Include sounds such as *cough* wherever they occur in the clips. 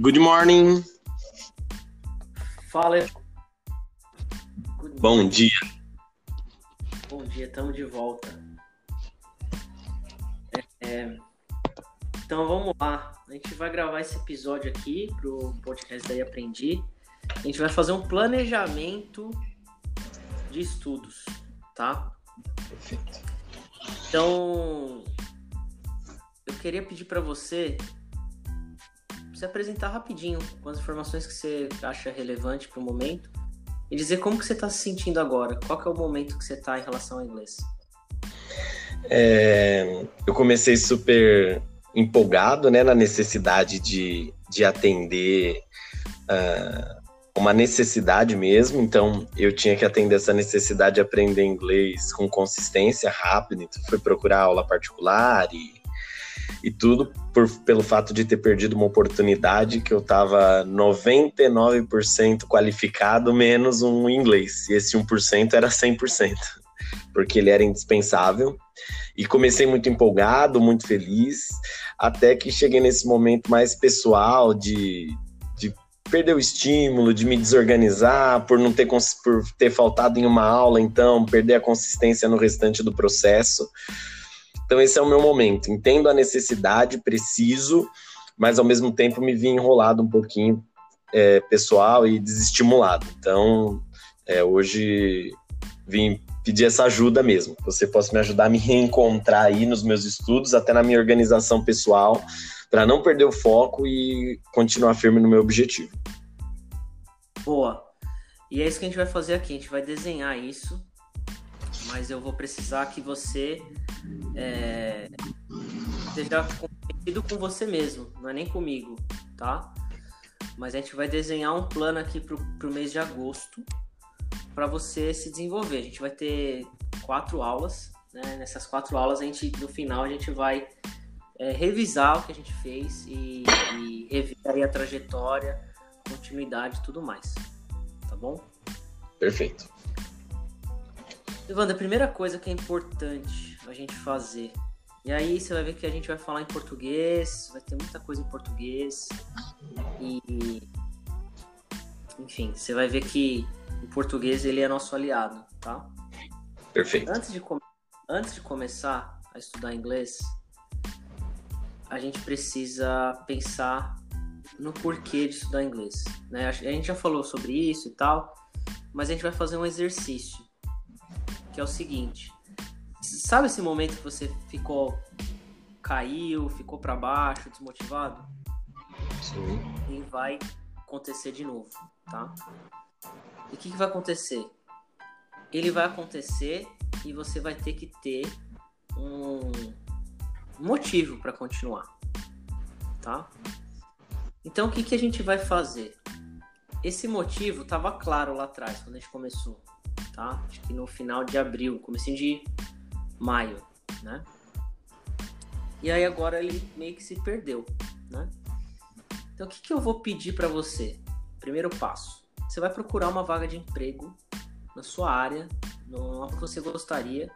Good morning. Fala. Good Bom dia. Bom dia, estamos de volta. É, é... Então vamos lá. A gente vai gravar esse episódio aqui pro podcast daí Aprendi. A gente vai fazer um planejamento de estudos, tá? Perfeito. Então, eu queria pedir para você se apresentar rapidinho com as informações que você acha relevante para o momento e dizer como que você está se sentindo agora, qual é o momento que você está em relação ao inglês. É, eu comecei super empolgado né, na necessidade de, de atender uh, uma necessidade mesmo, então eu tinha que atender essa necessidade de aprender inglês com consistência rápida, então fui procurar aula particular e e tudo por, pelo fato de ter perdido uma oportunidade que eu estava 99% qualificado menos um inglês. E esse 1% era 100%, porque ele era indispensável. E comecei muito empolgado, muito feliz, até que cheguei nesse momento mais pessoal de, de perder o estímulo, de me desorganizar, por não ter, por ter faltado em uma aula, então perder a consistência no restante do processo. Então esse é o meu momento. Entendo a necessidade, preciso, mas ao mesmo tempo me vi enrolado um pouquinho é, pessoal e desestimulado. Então é, hoje vim pedir essa ajuda mesmo. Você possa me ajudar a me reencontrar aí nos meus estudos, até na minha organização pessoal, para não perder o foco e continuar firme no meu objetivo. Boa. E é isso que a gente vai fazer aqui. A gente vai desenhar isso mas eu vou precisar que você é, esteja comprometido com você mesmo, não é nem comigo, tá? Mas a gente vai desenhar um plano aqui pro, pro mês de agosto para você se desenvolver. A gente vai ter quatro aulas, né? Nessas quatro aulas a gente, no final, a gente vai é, revisar o que a gente fez e, e rever a trajetória, continuidade e tudo mais, tá bom? Perfeito. Evandro, a primeira coisa que é importante a gente fazer. E aí você vai ver que a gente vai falar em português, vai ter muita coisa em português. E enfim, você vai ver que o português ele é nosso aliado, tá? Perfeito. Antes de, antes de começar a estudar inglês, a gente precisa pensar no porquê de estudar inglês. Né? A gente já falou sobre isso e tal, mas a gente vai fazer um exercício que é o seguinte. Sabe esse momento que você ficou caiu, ficou para baixo, desmotivado? Sim. E vai acontecer de novo, tá? E o que, que vai acontecer? Ele vai acontecer e você vai ter que ter um motivo para continuar, tá? Então o que, que a gente vai fazer? Esse motivo estava claro lá atrás, quando a gente começou tá? Acho que no final de abril, comecinho de maio, né? E aí agora ele meio que se perdeu, né? Então o que, que eu vou pedir para você? Primeiro passo, você vai procurar uma vaga de emprego na sua área, no que você gostaria,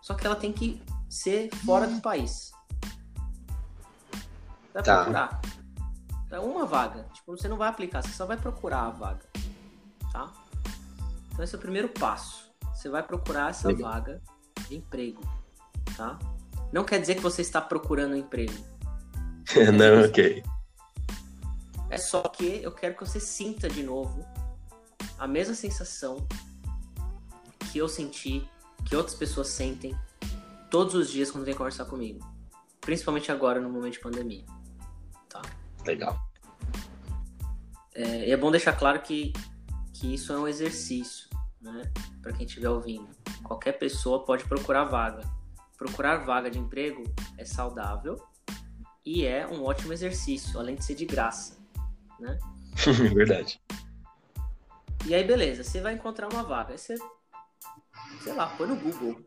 só que ela tem que ser fora do país. Vai tá. procurar. É uma vaga. Tipo, você não vai aplicar, você só vai procurar a vaga. Tá? Então esse é o primeiro passo. Você vai procurar essa Legal. vaga de emprego, tá? Não quer dizer que você está procurando um emprego. *laughs* Não, ok. É só que eu quero que você sinta de novo a mesma sensação que eu senti, que outras pessoas sentem todos os dias quando vem conversar comigo. Principalmente agora no momento de pandemia. Tá? Legal. É, é bom deixar claro que, que isso é um exercício né? Para quem estiver ouvindo, qualquer pessoa pode procurar vaga. Procurar vaga de emprego é saudável e é um ótimo exercício, além de ser de graça, né? *laughs* Verdade. E aí, beleza, você vai encontrar uma vaga. Aí você, sei lá, põe no Google.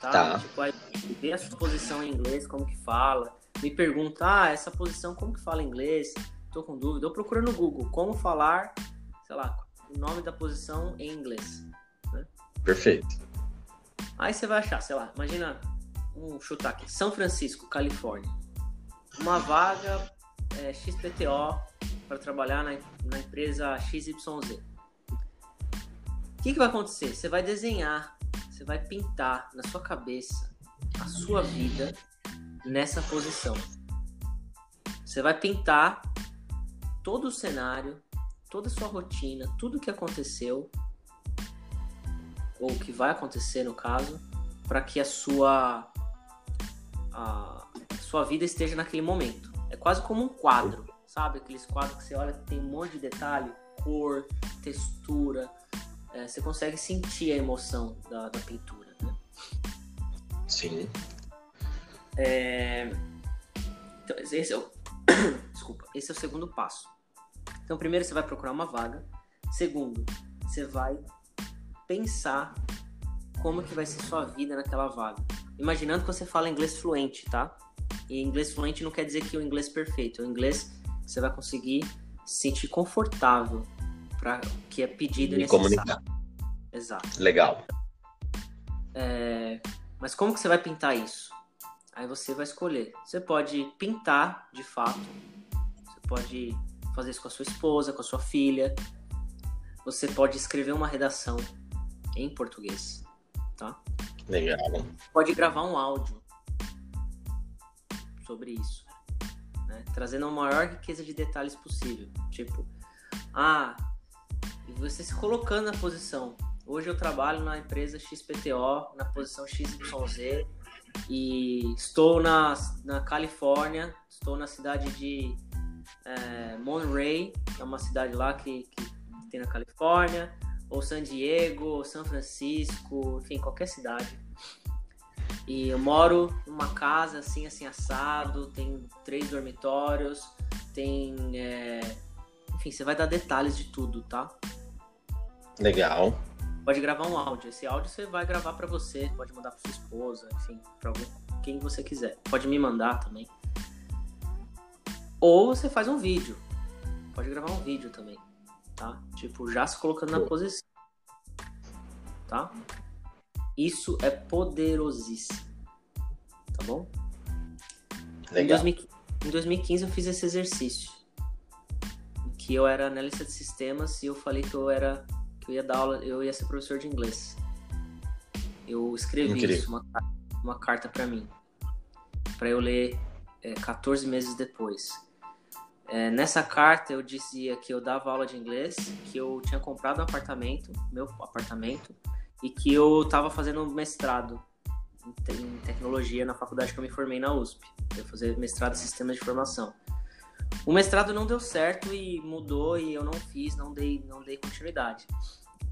Tá? tá. Tipo, aí vê a sua posição em inglês, como que fala. Me pergunta, ah, essa posição como que fala em inglês? Tô com dúvida. Eu procuro no Google como falar, sei lá, o nome da posição em inglês. Né? Perfeito. Aí você vai achar, sei lá, imagina, um chutar aqui, São Francisco, Califórnia. Uma vaga é, XPTO para trabalhar na, na empresa XYZ. O que, que vai acontecer? Você vai desenhar, você vai pintar na sua cabeça a sua vida nessa posição. Você vai pintar todo o cenário, toda a sua rotina, tudo que aconteceu ou que vai acontecer no caso, para que a sua a sua vida esteja naquele momento. É quase como um quadro, sabe? Aqueles quadros que você olha que tem um monte de detalhe, cor, textura. É, você consegue sentir a emoção da, da pintura, né? Sim. É... Então, esse é o... *coughs* Desculpa, esse é o segundo passo. Então, primeiro você vai procurar uma vaga. Segundo, você vai pensar como que vai ser sua vida naquela vaga. Imaginando que você fala inglês fluente, tá? E inglês fluente não quer dizer que o inglês perfeito. O inglês você vai conseguir se sentir confortável para que é pedido e necessário. comunicar. Exato. Legal. É... Mas como que você vai pintar isso? Aí você vai escolher. Você pode pintar, de fato. Você pode fazer isso com a sua esposa, com a sua filha. Você pode escrever uma redação em português, tá? Legal. Pode gravar um áudio sobre isso, né? trazendo a maior riqueza de detalhes possível. Tipo, ah, você se colocando na posição. Hoje eu trabalho na empresa XPTO, na posição XYZ, e estou na, na Califórnia, estou na cidade de é, Monterey, que é uma cidade lá que, que tem na Califórnia ou San Diego, ou São Francisco, enfim, qualquer cidade. E eu moro numa casa assim, assim, assado, tem três dormitórios, tem. É... Enfim, você vai dar detalhes de tudo, tá? Legal. Pode gravar um áudio. Esse áudio você vai gravar para você, pode mandar para sua esposa, enfim, para quem você quiser. Pode me mandar também. Ou você faz um vídeo. Pode gravar um vídeo também tá? Tipo, já se colocando na posição, tá? Isso é poderosíssimo, tá bom? Legal. Em, 2015 eu fiz esse exercício, que eu era analista de sistemas e eu falei que eu era, que eu ia dar aula, eu ia ser professor de inglês. Eu escrevi Incrível. isso, uma, uma carta para mim, para eu ler é, 14 meses depois. É, nessa carta eu dizia que eu dava aula de inglês, que eu tinha comprado um apartamento, meu apartamento, e que eu estava fazendo mestrado em, tecnologia na faculdade que eu me formei na USP. Eu fazer mestrado em sistemas de informação. O mestrado não deu certo e mudou e eu não fiz, não dei, não dei continuidade.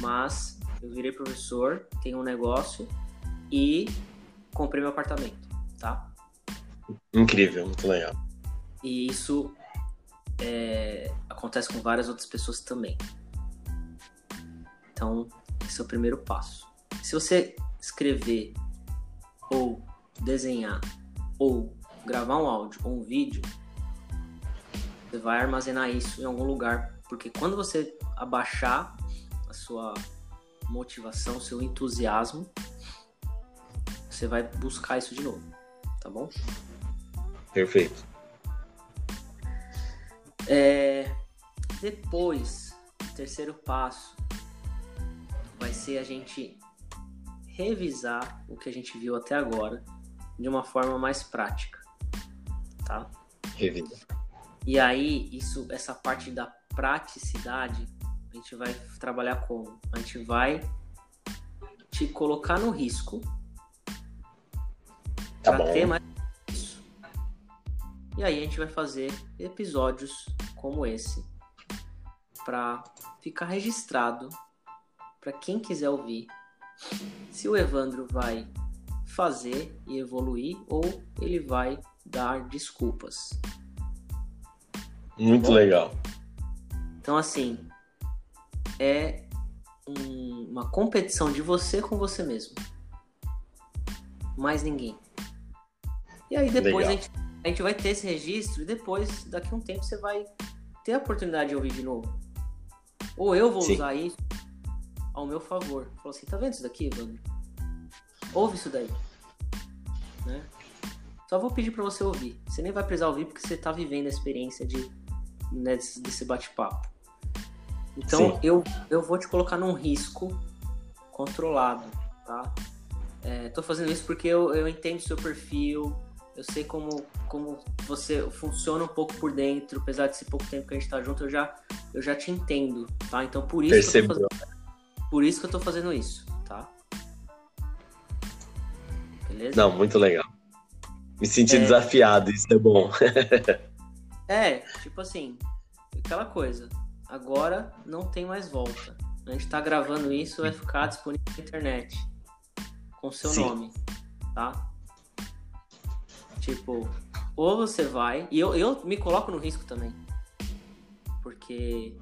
Mas eu virei professor, tenho um negócio e comprei meu apartamento, tá? Incrível, muito legal. E isso é, acontece com várias outras pessoas também. Então, esse é o primeiro passo. Se você escrever ou desenhar ou gravar um áudio ou um vídeo, você vai armazenar isso em algum lugar, porque quando você abaixar a sua motivação, seu entusiasmo, você vai buscar isso de novo, tá bom? Perfeito. É, depois, o terceiro passo vai ser a gente revisar o que a gente viu até agora de uma forma mais prática, tá? Revisar. E aí, isso, essa parte da praticidade, a gente vai trabalhar como? A gente vai te colocar no risco tá para ter mais e aí a gente vai fazer episódios como esse para ficar registrado para quem quiser ouvir se o Evandro vai fazer e evoluir ou ele vai dar desculpas. Muito Bom, legal. Então assim, é um, uma competição de você com você mesmo. Mais ninguém. E aí depois legal. a gente a gente vai ter esse registro e depois, daqui a um tempo, você vai ter a oportunidade de ouvir de novo. Ou eu vou Sim. usar isso ao meu favor. Falou assim, tá vendo isso daqui, Evandro? Ouve isso daí. Né? Só vou pedir para você ouvir. Você nem vai precisar ouvir porque você tá vivendo a experiência de, né, desse, bate-papo. Então eu, eu vou te colocar num risco controlado, tá? É, tô fazendo isso porque eu, eu entendo seu perfil, eu sei como, como você funciona um pouco por dentro, apesar de ser pouco tempo que a gente tá junto, eu já, eu já te entendo, tá? Então por isso, que eu tô fazendo, por isso que eu tô fazendo isso, tá? Beleza? Não, muito legal. Me senti é... desafiado, isso é bom. *laughs* é, tipo assim, aquela coisa. Agora não tem mais volta. A gente tá gravando isso, vai ficar disponível na internet. Com seu Sim. nome, tá? Tipo, ou você vai. E eu, eu me coloco no risco também. Porque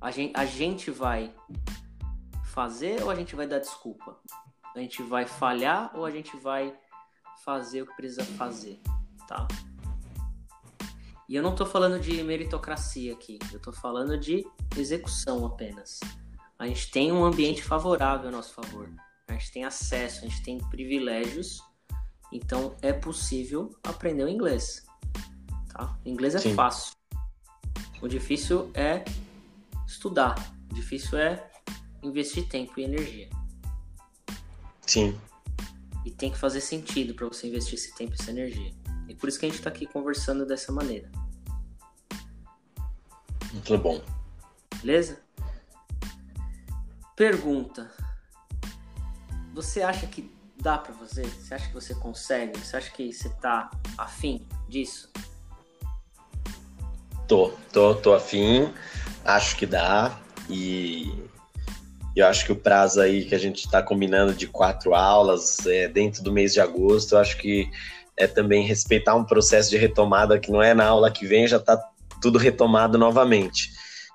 a gente, a gente vai fazer ou a gente vai dar desculpa? A gente vai falhar ou a gente vai fazer o que precisa fazer, tá? E eu não tô falando de meritocracia aqui, eu tô falando de execução apenas. A gente tem um ambiente favorável a nosso favor. A gente tem acesso, a gente tem privilégios então é possível aprender o inglês. Tá? O inglês é Sim. fácil. O difícil é estudar. O difícil é investir tempo e energia. Sim. E tem que fazer sentido para você investir esse tempo e essa energia. E por isso que a gente está aqui conversando dessa maneira. Muito bom. Beleza? Pergunta. Você acha que dá para você? Você acha que você consegue? Você acha que você tá afim disso? Tô, tô, tô afim. Acho que dá. E eu acho que o prazo aí que a gente está combinando de quatro aulas é, dentro do mês de agosto, eu acho que é também respeitar um processo de retomada que não é na aula que vem já está tudo retomado novamente.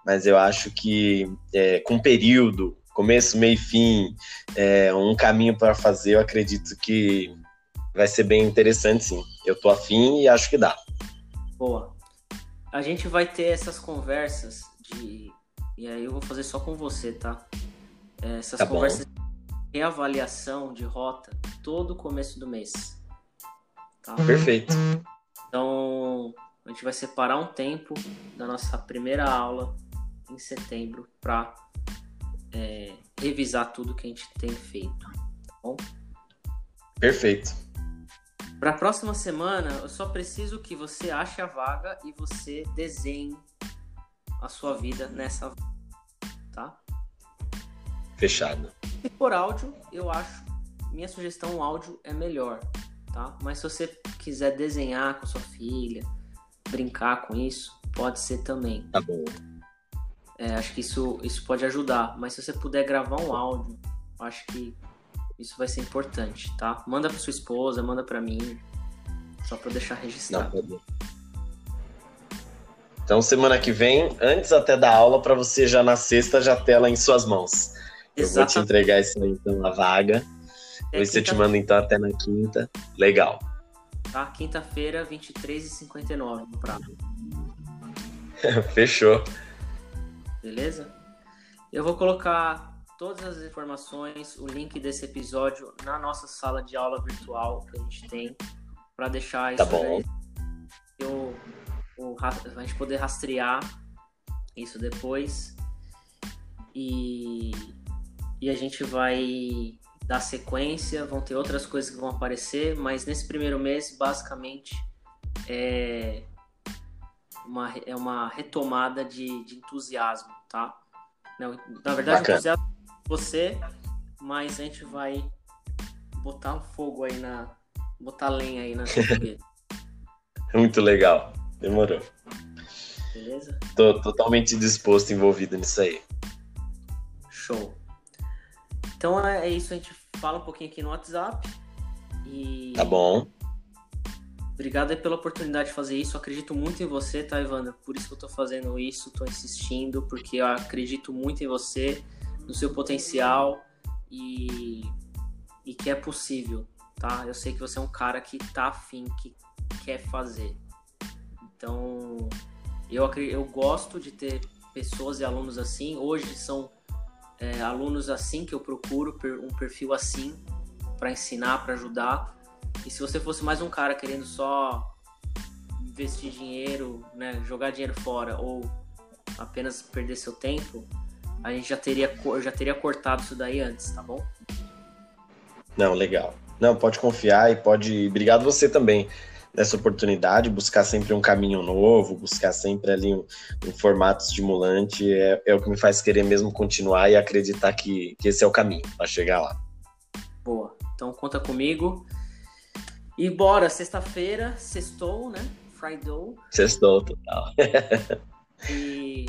Mas eu acho que é, com período, começo, meio e fim, é, um caminho para fazer, eu acredito que vai ser bem interessante, sim. Eu tô afim e acho que dá. Boa. A gente vai ter essas conversas de. E aí eu vou fazer só com você, tá? É, essas tá conversas bom. de reavaliação de rota todo começo do mês. Tá? Perfeito. Então, a gente vai separar um tempo da nossa primeira aula em setembro para é, revisar tudo que a gente tem feito. Tá bom? Perfeito. Para a próxima semana, eu só preciso que você ache a vaga e você desenhe a sua vida nessa vaga, tá? Fechado. E por áudio, eu acho, minha sugestão, o áudio é melhor, tá? Mas se você quiser desenhar com sua filha, brincar com isso, pode ser também. Tá bom. É, acho que isso, isso pode ajudar. Mas se você puder gravar um áudio, acho que isso vai ser importante, tá? Manda para sua esposa, manda para mim, só para deixar registrado. Não, então semana que vem, antes até da aula, para você já na sexta já tela em suas mãos. Eu vou te entregar isso aí, então na vaga. É Depois eu te mando então até na quinta. Legal. Tá? Quinta-feira, 23h59 no prazo. *laughs* Fechou beleza? Eu vou colocar todas as informações, o link desse episódio na nossa sala de aula virtual que a gente tem para deixar tá isso bom. Eu, o, a gente poder rastrear isso depois e, e a gente vai dar sequência, vão ter outras coisas que vão aparecer, mas nesse primeiro mês, basicamente, é, uma, é uma retomada de, de entusiasmo, tá? Não, na verdade, Bacana. entusiasmo é você, mas a gente vai botar um fogo aí na. botar lenha aí na *laughs* Muito legal. Demorou. Beleza? Tô totalmente disposto, envolvido nisso aí. Show. Então é isso, a gente fala um pouquinho aqui no WhatsApp. E... Tá bom. Obrigado pela oportunidade de fazer isso. Eu acredito muito em você, tá, Ivana? Por isso que eu tô fazendo isso, tô insistindo, porque eu acredito muito em você, no seu potencial e, e que é possível, tá? Eu sei que você é um cara que tá afim, que quer fazer. Então, eu, eu gosto de ter pessoas e alunos assim. Hoje são é, alunos assim que eu procuro, um perfil assim, para ensinar, para ajudar e se você fosse mais um cara querendo só investir dinheiro, né, jogar dinheiro fora ou apenas perder seu tempo, a gente já teria, já teria cortado isso daí antes, tá bom? Não, legal. Não, pode confiar e pode. Obrigado você também nessa oportunidade, buscar sempre um caminho novo, buscar sempre ali um, um formato estimulante, é, é, o que me faz querer mesmo continuar e acreditar que, que esse é o caminho para chegar lá. Boa, então conta comigo. E bora, sexta-feira, sextou, né? Friday. Sextou, total. e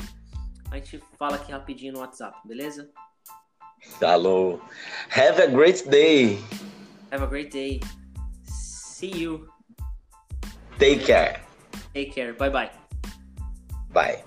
a gente fala aqui rapidinho no WhatsApp, beleza? Alô. Have a great day. Have a great day. See you. Take care. Take care. Bye bye. Bye.